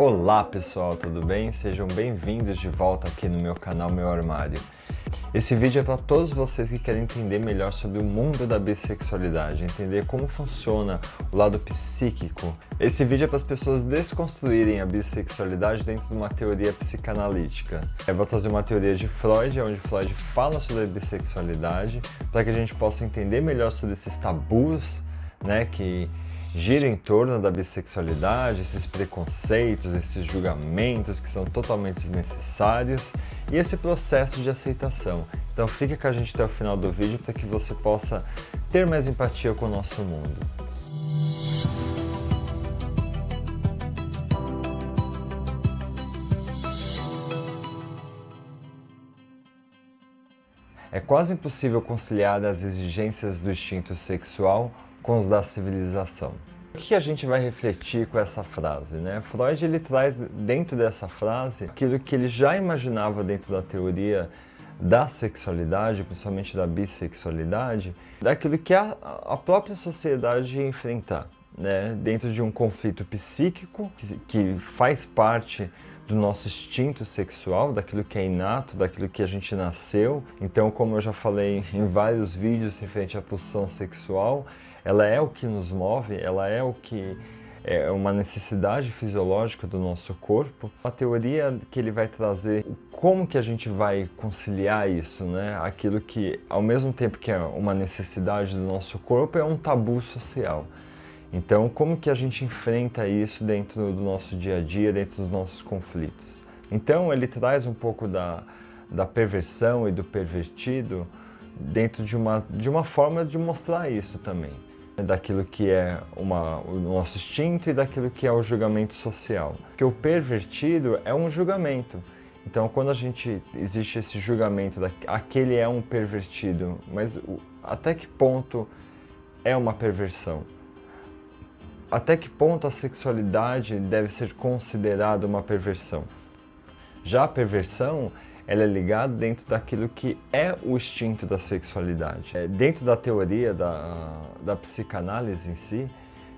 Olá pessoal, tudo bem? Sejam bem-vindos de volta aqui no meu canal Meu Armário. Esse vídeo é para todos vocês que querem entender melhor sobre o mundo da bissexualidade, entender como funciona o lado psíquico. Esse vídeo é para as pessoas desconstruírem a bissexualidade dentro de uma teoria psicanalítica. Eu vou trazer uma teoria de Freud, onde Freud fala sobre a bissexualidade, para que a gente possa entender melhor sobre esses tabus, né, que gira em torno da bissexualidade, esses preconceitos, esses julgamentos que são totalmente desnecessários e esse processo de aceitação. Então fique com a gente até o final do vídeo para que você possa ter mais empatia com o nosso mundo. É quase impossível conciliar as exigências do instinto sexual com os da civilização. Que a gente vai refletir com essa frase? Né? Freud ele traz dentro dessa frase aquilo que ele já imaginava dentro da teoria da sexualidade, principalmente da bissexualidade, daquilo que a, a própria sociedade ia enfrentar. Né? Dentro de um conflito psíquico que, que faz parte do nosso instinto sexual, daquilo que é inato, daquilo que a gente nasceu. Então, como eu já falei em vários vídeos referente à pulsão sexual, ela é o que nos move, ela é o que é uma necessidade fisiológica do nosso corpo. A teoria que ele vai trazer, como que a gente vai conciliar isso, né? Aquilo que, ao mesmo tempo que é uma necessidade do nosso corpo, é um tabu social. Então, como que a gente enfrenta isso dentro do nosso dia a dia, dentro dos nossos conflitos? Então, ele traz um pouco da, da perversão e do pervertido dentro de uma, de uma forma de mostrar isso também daquilo que é uma, o nosso instinto e daquilo que é o julgamento social. Porque o pervertido é um julgamento. Então, quando a gente existe esse julgamento, da, aquele é um pervertido, mas até que ponto é uma perversão? Até que ponto a sexualidade deve ser considerada uma perversão? Já a perversão ela é ligada dentro daquilo que é o instinto da sexualidade. É, dentro da teoria da, da psicanálise em si,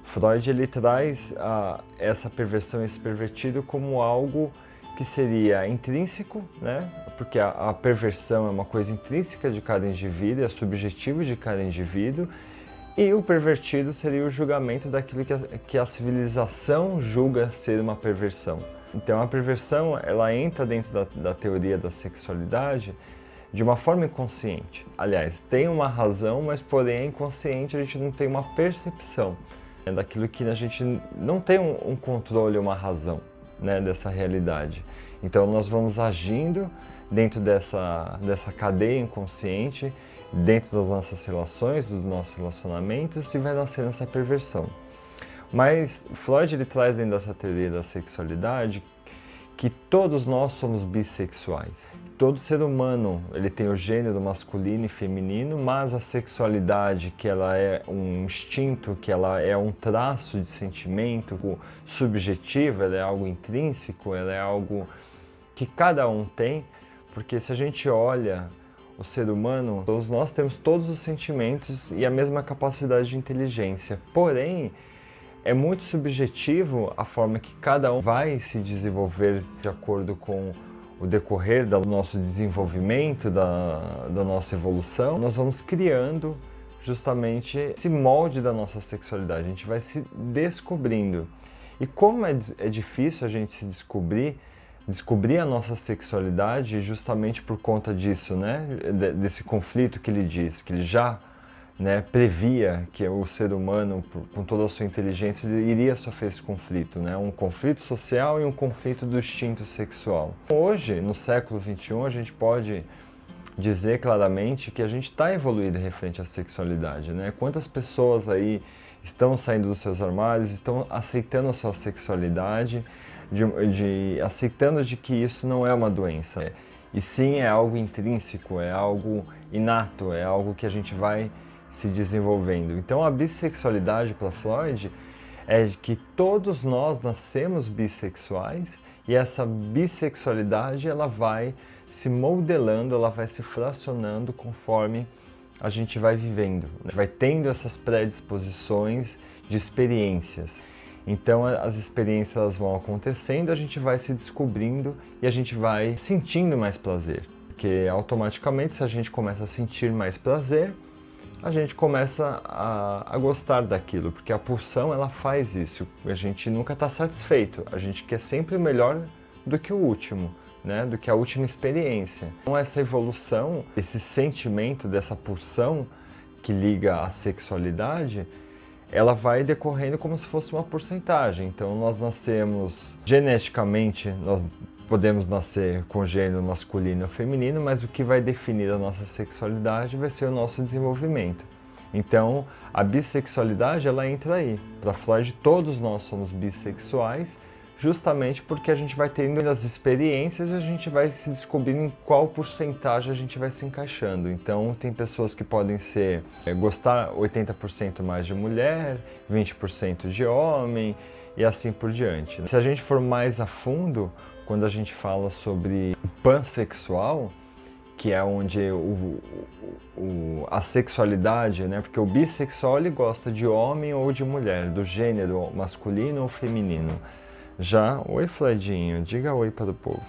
Freud ele traz a, essa perversão, esse pervertido como algo que seria intrínseco, né? porque a, a, perversão é uma coisa intrínseca de cada indivíduo, é subjetivo de cada indivíduo, e o pervertido seria o julgamento daquilo que a, que a civilização julga ser uma perversão. Então a perversão ela entra dentro da, da teoria da sexualidade de uma forma inconsciente. Aliás, tem uma razão, mas porém é inconsciente, a gente não tem uma percepção né, daquilo que a gente não tem um, um controle, uma razão né, dessa realidade. Então nós vamos agindo dentro dessa, dessa cadeia inconsciente, dentro das nossas relações, dos nossos relacionamentos, e vai nascendo essa perversão. Mas Freud ele traz dentro dessa teoria da sexualidade que todos nós somos bissexuais. Todo ser humano ele tem o gênero masculino e feminino, mas a sexualidade que ela é um instinto, que ela é um traço de sentimento subjetivo, ela é algo intrínseco, ela é algo que cada um tem, porque se a gente olha o ser humano, todos nós temos todos os sentimentos e a mesma capacidade de inteligência. Porém, é muito subjetivo a forma que cada um vai se desenvolver de acordo com o decorrer do nosso desenvolvimento, da, da nossa evolução. Nós vamos criando justamente esse molde da nossa sexualidade, a gente vai se descobrindo. E como é, é difícil a gente se descobrir, descobrir a nossa sexualidade justamente por conta disso, né? Desse conflito que ele diz, que ele já né, previa que o ser humano, com toda a sua inteligência, iria sofrer esse conflito, né, um conflito social e um conflito do instinto sexual. Hoje, no século XXI, a gente pode dizer claramente que a gente está evoluído referente à sexualidade. Né? Quantas pessoas aí estão saindo dos seus armários, estão aceitando a sua sexualidade, de, de, aceitando de que isso não é uma doença, e sim é algo intrínseco, é algo inato, é algo que a gente vai se desenvolvendo. Então a bissexualidade para Freud é que todos nós nascemos bissexuais e essa bissexualidade ela vai se modelando, ela vai se fracionando conforme a gente vai vivendo, né? vai tendo essas predisposições de experiências. Então as experiências vão acontecendo, a gente vai se descobrindo e a gente vai sentindo mais prazer. Porque automaticamente, se a gente começa a sentir mais prazer, a gente começa a, a gostar daquilo, porque a pulsão ela faz isso. A gente nunca está satisfeito, a gente quer sempre o melhor do que o último. Né, do que a última experiência. Então essa evolução, esse sentimento dessa pulsão que liga à sexualidade, ela vai decorrendo como se fosse uma porcentagem. Então nós nascemos geneticamente, nós podemos nascer com gênero masculino ou feminino, mas o que vai definir a nossa sexualidade vai ser o nosso desenvolvimento. Então, a bissexualidade ela entra aí. Para Freud, todos nós somos bissexuais, justamente porque a gente vai tendo as experiências e a gente vai se descobrindo em qual porcentagem a gente vai se encaixando. Então, tem pessoas que podem ser é, gostar 80% mais de mulher, 20% de homem e assim por diante. Se a gente for mais a fundo, quando a gente fala sobre pansexual, que é onde o, o, a sexualidade, né? Porque o bissexual ele gosta de homem ou de mulher, do gênero masculino ou feminino. Já, oi Fledinho, diga oi para o povo.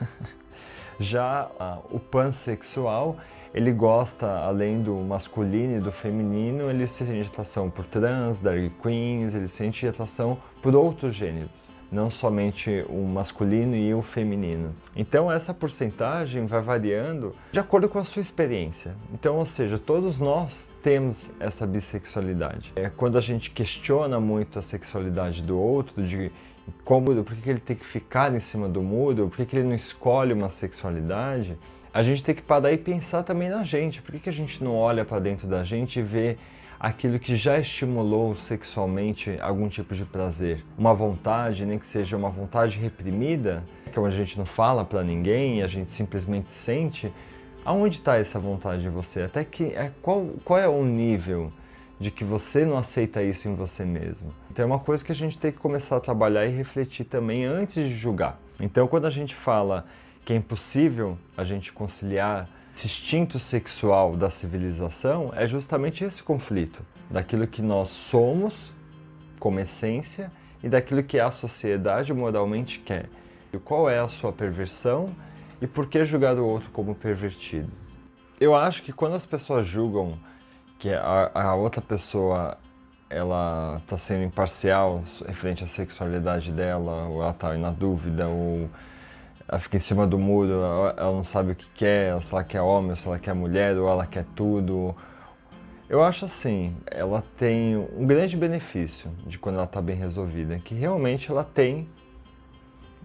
Já o pansexual, ele gosta, além do masculino e do feminino, ele sente atração por trans, drag queens, ele sente atração por outros gêneros não somente o masculino e o feminino. Então essa porcentagem vai variando de acordo com a sua experiência. Então, ou seja, todos nós temos essa bissexualidade. É quando a gente questiona muito a sexualidade do outro, de como, por que ele tem que ficar em cima do muro, por que ele não escolhe uma sexualidade, a gente tem que parar e pensar também na gente. Por que a gente não olha para dentro da gente e vê aquilo que já estimulou sexualmente algum tipo de prazer. Uma vontade, nem que seja uma vontade reprimida, que é a gente não fala para ninguém, a gente simplesmente sente. Aonde está essa vontade de você? Até que é, qual, qual é o nível de que você não aceita isso em você mesmo? Então é uma coisa que a gente tem que começar a trabalhar e refletir também antes de julgar. Então quando a gente fala que é impossível a gente conciliar esse instinto sexual da civilização é justamente esse conflito daquilo que nós somos como essência e daquilo que a sociedade moralmente quer. E qual é a sua perversão e por que julgar o outro como pervertido? Eu acho que quando as pessoas julgam que a, a outra pessoa ela está sendo imparcial referente à sexualidade dela, ou ela está na dúvida, ou ela fica em cima do muro, ela não sabe o que quer, se ela quer homem, se ela quer mulher, ou ela quer tudo. Eu acho assim, ela tem um grande benefício de quando ela está bem resolvida, que realmente ela tem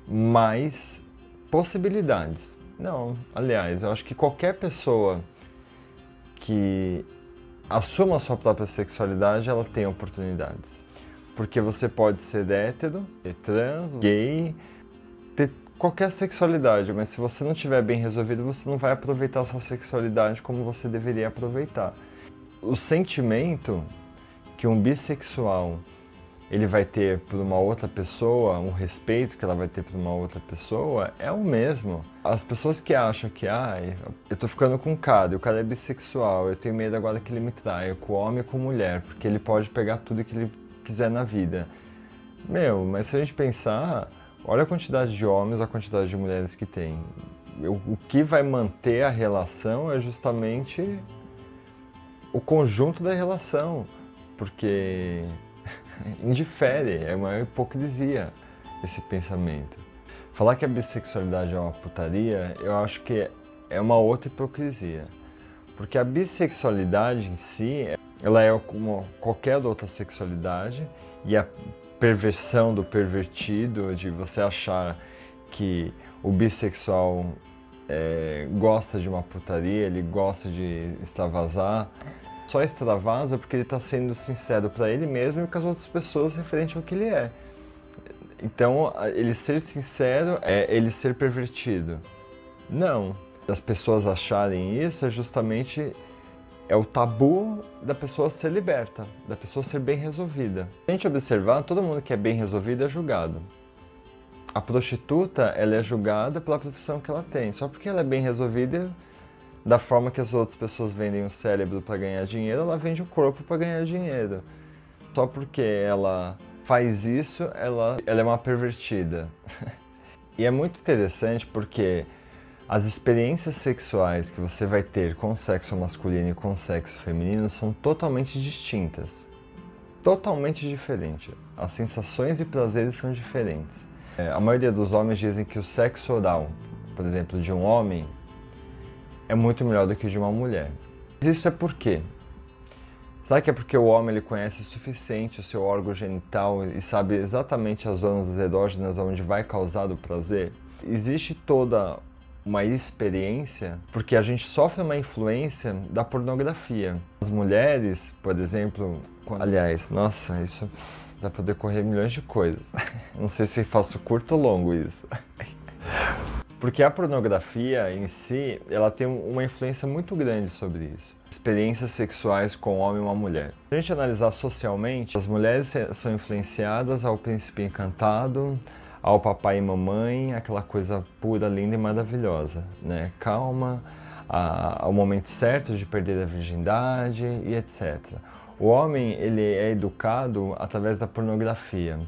mais possibilidades. Não, aliás, eu acho que qualquer pessoa que assuma a sua própria sexualidade, ela tem oportunidades. Porque você pode ser hétero, trans, gay, ter qualquer sexualidade, mas se você não tiver bem resolvido, você não vai aproveitar a sua sexualidade como você deveria aproveitar. O sentimento que um bissexual ele vai ter por uma outra pessoa, um respeito que ela vai ter por uma outra pessoa, é o mesmo. As pessoas que acham que, ah, eu tô ficando com um cara, e o cara é bissexual, eu tenho medo agora que ele me traia, com homem e com mulher, porque ele pode pegar tudo que ele quiser na vida. Meu, mas se a gente pensar, Olha a quantidade de homens, a quantidade de mulheres que tem. O que vai manter a relação é justamente o conjunto da relação, porque indifere, é uma hipocrisia esse pensamento. Falar que a bissexualidade é uma putaria, eu acho que é uma outra hipocrisia. Porque a bissexualidade em si, ela é como qualquer outra sexualidade e a perversão do pervertido, de você achar que o bissexual é, gosta de uma putaria, ele gosta de extravasar. Só extravasa porque ele está sendo sincero para ele mesmo e com as outras pessoas referente ao que ele é. Então, ele ser sincero é ele ser pervertido. Não. As pessoas acharem isso é justamente é o tabu da pessoa ser liberta, da pessoa ser bem resolvida. Se a gente observar, todo mundo que é bem resolvido é julgado. A prostituta, ela é julgada pela profissão que ela tem, só porque ela é bem resolvida da forma que as outras pessoas vendem o cérebro para ganhar dinheiro, ela vende o corpo para ganhar dinheiro. Só porque ela faz isso, ela, ela é uma pervertida. e é muito interessante porque as experiências sexuais que você vai ter com sexo masculino e com sexo feminino são totalmente distintas. Totalmente diferentes. As sensações e prazeres são diferentes. É, a maioria dos homens dizem que o sexo oral, por exemplo, de um homem, é muito melhor do que de uma mulher. Mas isso é por quê? Será que é porque o homem ele conhece o suficiente o seu órgão genital e sabe exatamente as zonas erógenas onde vai causar o prazer? Existe toda uma experiência porque a gente sofre uma influência da pornografia. As mulheres, por exemplo, quando... aliás, nossa, isso dá para decorrer milhões de coisas. Não sei se faço curto ou longo isso. Porque a pornografia em si, ela tem uma influência muito grande sobre isso. Experiências sexuais com um homem e uma mulher. Se a gente analisar socialmente, as mulheres são influenciadas ao príncipe encantado, ao papai e mamãe, aquela coisa pura, linda e maravilhosa, né? Calma, ao momento certo de perder a virgindade e etc. O homem, ele é educado através da pornografia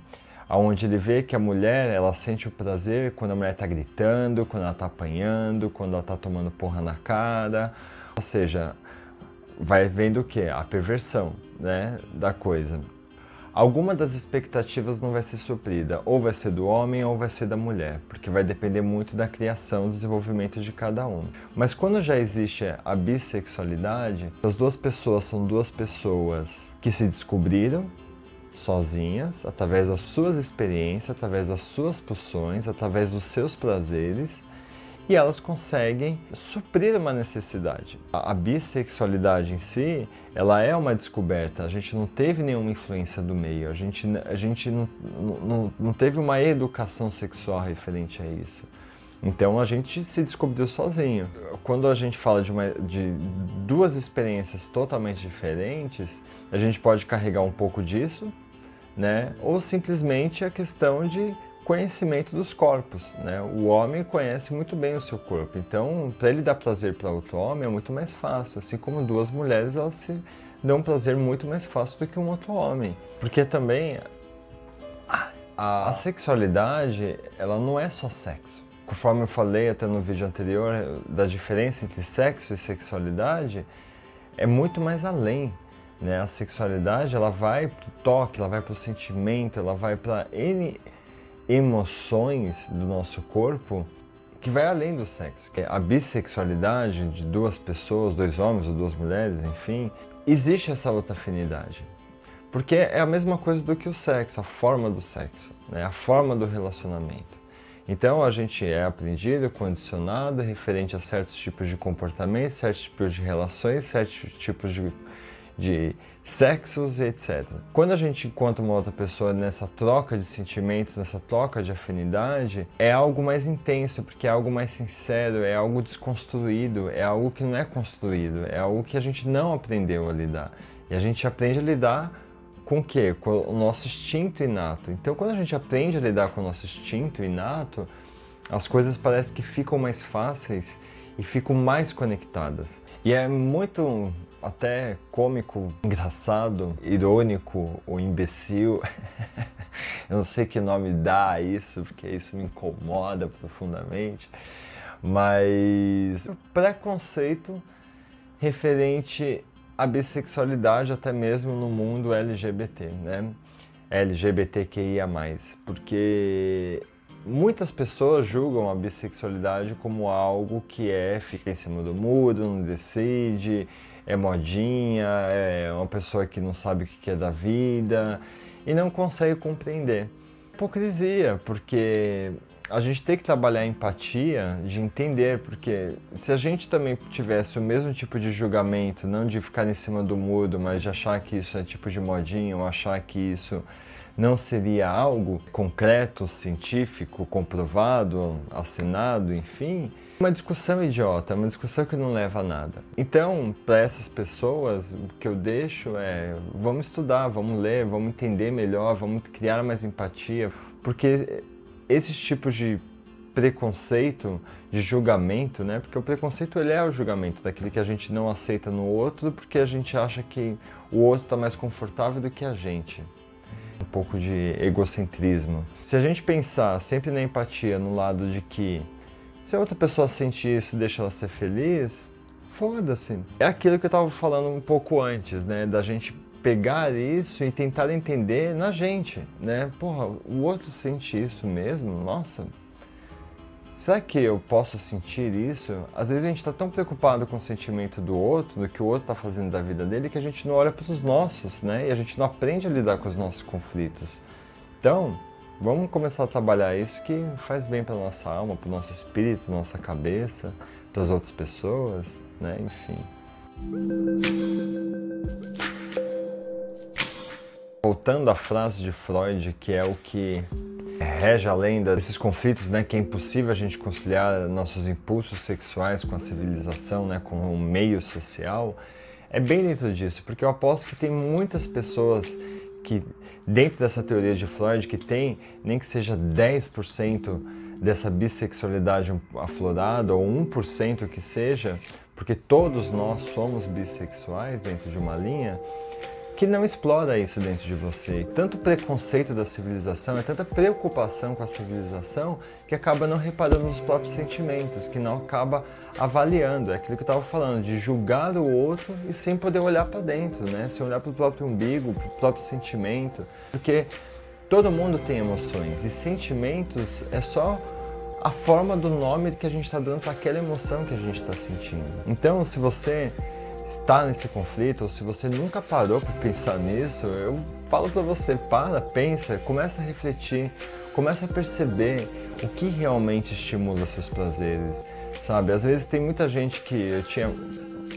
onde ele vê que a mulher ela sente o prazer quando a mulher está gritando, quando ela está apanhando, quando ela está tomando porra na cara, ou seja, vai vendo o que a perversão, né, da coisa. Alguma das expectativas não vai ser suprida, ou vai ser do homem ou vai ser da mulher, porque vai depender muito da criação, do desenvolvimento de cada um. Mas quando já existe a bissexualidade, as duas pessoas são duas pessoas que se descobriram, sozinhas, através das suas experiências, através das suas pulsões, através dos seus prazeres, e elas conseguem suprir uma necessidade. A, a, bissexualidade em si, ela é uma descoberta. A gente não teve nenhuma influência do meio, a gente, a gente não, não, não teve uma educação sexual referente a isso. Então a gente se descobriu sozinho. Quando a gente fala de, uma, de duas experiências totalmente diferentes, a gente pode carregar um pouco disso né? Ou simplesmente a questão de conhecimento dos corpos, né? O homem conhece muito bem o seu corpo, então para ele dar prazer para outro homem é muito mais fácil, assim como duas mulheres elas se dão prazer muito mais fácil do que um outro homem, porque também a, a sexualidade ela não é só sexo. Conforme eu falei até no vídeo anterior da diferença entre sexo e sexualidade, é muito mais além. Né? A sexualidade ela vai para o toque, ela vai para o sentimento, ela vai para N emoções do nosso corpo que vai além do sexo. A bissexualidade de duas pessoas, dois homens ou duas mulheres, enfim, existe essa outra afinidade. Porque é a mesma coisa do que o sexo, a forma do sexo, né? a forma do relacionamento. Então a gente é aprendido, condicionado referente a certos tipos de comportamentos, certos tipos de relações, certos tipos de de sexos, etc. Quando a gente encontra uma outra pessoa nessa troca de sentimentos, nessa troca de afinidade, é algo mais intenso, porque é algo mais sincero, é algo desconstruído, é algo que não é construído, é algo que a gente não aprendeu a lidar. E a gente aprende a lidar com o quê? Com o nosso instinto inato. Então, quando a gente aprende a lidar com o nosso instinto inato, as coisas parecem que ficam mais fáceis e ficam mais conectadas. E é muito até cômico, engraçado, irônico ou imbecil. Eu não sei que nome dá a isso, porque isso me incomoda profundamente. Mas preconceito referente à bissexualidade, até mesmo no mundo LGBT, né? LGBTQIA, porque muitas pessoas julgam a bissexualidade como algo que é fica em cima do muro, não decide, é modinha, é uma pessoa que não sabe o que é da vida e não consegue compreender. Hipocrisia, porque a gente tem que trabalhar a empatia de entender, porque se a gente também tivesse o mesmo tipo de julgamento, não de ficar em cima do muro, mas de achar que isso é tipo de modinha, ou achar que isso não seria algo concreto, científico, comprovado, assinado, enfim, uma discussão idiota, uma discussão que não leva a nada. Então, para essas pessoas, o que eu deixo é: vamos estudar, vamos ler, vamos entender melhor, vamos criar mais empatia, porque esses tipos de preconceito, de julgamento, né? Porque o preconceito ele é o julgamento daquilo que a gente não aceita no outro, porque a gente acha que o outro está mais confortável do que a gente. Um pouco de egocentrismo. Se a gente pensar sempre na empatia, no lado de que se a outra pessoa sentir isso deixa ela ser feliz, foda-se. É aquilo que eu estava falando um pouco antes, né? Da gente pegar isso e tentar entender na gente, né? Porra, o outro sente isso mesmo? Nossa, será que eu posso sentir isso? Às vezes a gente está tão preocupado com o sentimento do outro, do que o outro está fazendo da vida dele, que a gente não olha para os nossos, né? E a gente não aprende a lidar com os nossos conflitos. Então, vamos começar a trabalhar isso que faz bem para nossa alma, para o nosso espírito, nossa cabeça, para as outras pessoas, né? Enfim. Voltando à frase de Freud, que é o que rege a lenda desses conflitos, né, que é impossível a gente conciliar nossos impulsos sexuais com a civilização, né, com o meio social, é bem dentro disso, porque eu aposto que tem muitas pessoas que, dentro dessa teoria de Freud, que tem nem que seja 10% dessa bissexualidade aflorada, ou 1% que seja, porque todos nós somos bissexuais dentro de uma linha, que não explora isso dentro de você. Tanto preconceito da civilização, é tanta preocupação com a civilização que acaba não reparando nos próprios sentimentos, que não acaba avaliando. É aquilo que eu estava falando, de julgar o outro e sem poder olhar para dentro, né? Sem olhar para o próprio umbigo, para o próprio sentimento. Porque todo mundo tem emoções e sentimentos é só a forma do nome que a gente está dando para aquela emoção que a gente está sentindo. Então, se você está nesse conflito, ou se você nunca parou para pensar nisso, eu falo para você, para, pensa, começa a refletir, começa a perceber o que realmente estimula seus prazeres, sabe? Às vezes tem muita gente que eu tinha,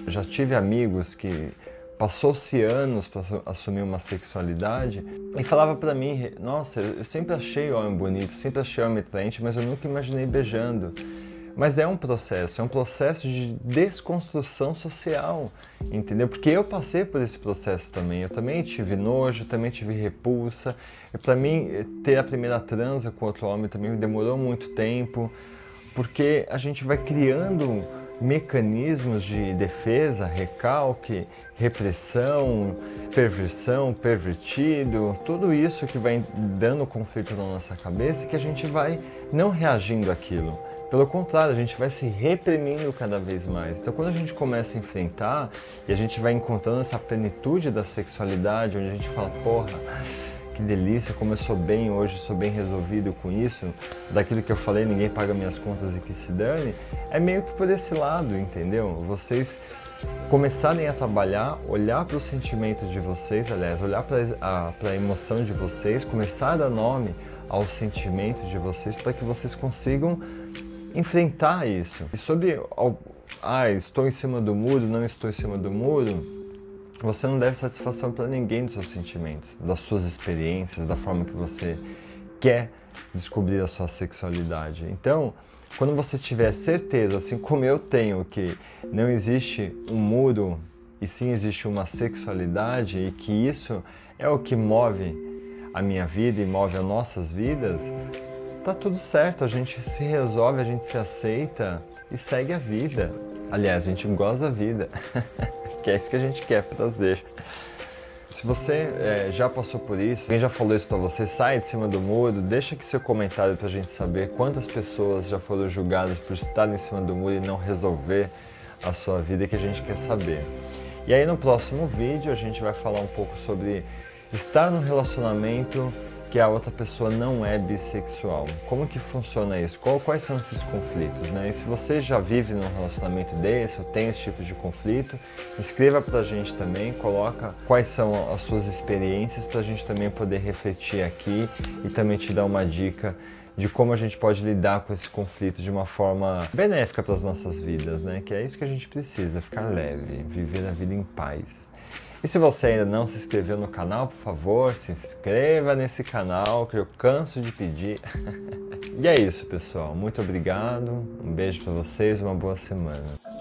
já tive amigos que passou-se anos para assumir uma sexualidade e falava para mim, nossa, eu sempre achei o homem bonito, sempre achei o homem atraente, mas eu nunca imaginei beijando. Mas é um processo, é um processo de desconstrução social, entendeu? Porque eu passei por esse processo também. Eu também tive nojo, também tive repulsa. Para mim, ter a primeira transa com outro homem também demorou muito tempo, porque a gente vai criando mecanismos de defesa, recalque, repressão, perversão, pervertido, tudo isso que vai dando conflito na nossa cabeça que a gente vai não reagindo àquilo. Pelo contrário, a gente vai se reprimindo cada vez mais. Então, quando a gente começa a enfrentar e a gente vai encontrando essa plenitude da sexualidade, onde a gente fala, porra, que delícia, como eu sou bem hoje, sou bem resolvido com isso, daquilo que eu falei, ninguém paga minhas contas e que se dane, é meio que por esse lado, entendeu? Vocês começarem a trabalhar, olhar para os sentimentos de vocês, aliás, olhar para a, emoção de vocês, começar a dar nome aos sentimentos de vocês para que vocês consigam enfrentar isso. E sobre, ah, estou em cima do muro, não estou em cima do muro, você não deve satisfação para ninguém dos seus sentimentos, das suas experiências, da forma que você quer descobrir a sua sexualidade. Então, quando você tiver certeza, assim como eu tenho, que não existe um muro e sim existe uma sexualidade e que isso é o que move a minha vida e move as nossas vidas, tá tudo certo, a gente se resolve, a gente se aceita e segue a vida. Aliás, a gente goza a vida, que é isso que a gente quer, prazer. Se você é, já passou por isso, quem já falou isso para você, sai de cima do muro, deixa aqui seu comentário para a gente saber quantas pessoas já foram julgadas por estar em cima do muro e não resolver a sua vida que a gente quer saber. E aí no próximo vídeo a gente vai falar um pouco sobre estar no relacionamento que a outra pessoa não é bissexual. Como que funciona isso? Quais são esses conflitos? Né? E se você já vive num relacionamento desse ou tem esse tipo de conflito, escreva para a gente também, coloca quais são as suas experiências para a gente também poder refletir aqui e também te dar uma dica de como a gente pode lidar com esse conflito de uma forma benéfica para as nossas vidas, né? Que é isso que a gente precisa, ficar leve, viver a vida em paz. E se você ainda não se inscreveu no canal, por favor, se inscreva nesse canal que eu canso de pedir. e é isso, pessoal. Muito obrigado. Um beijo para vocês, uma boa semana.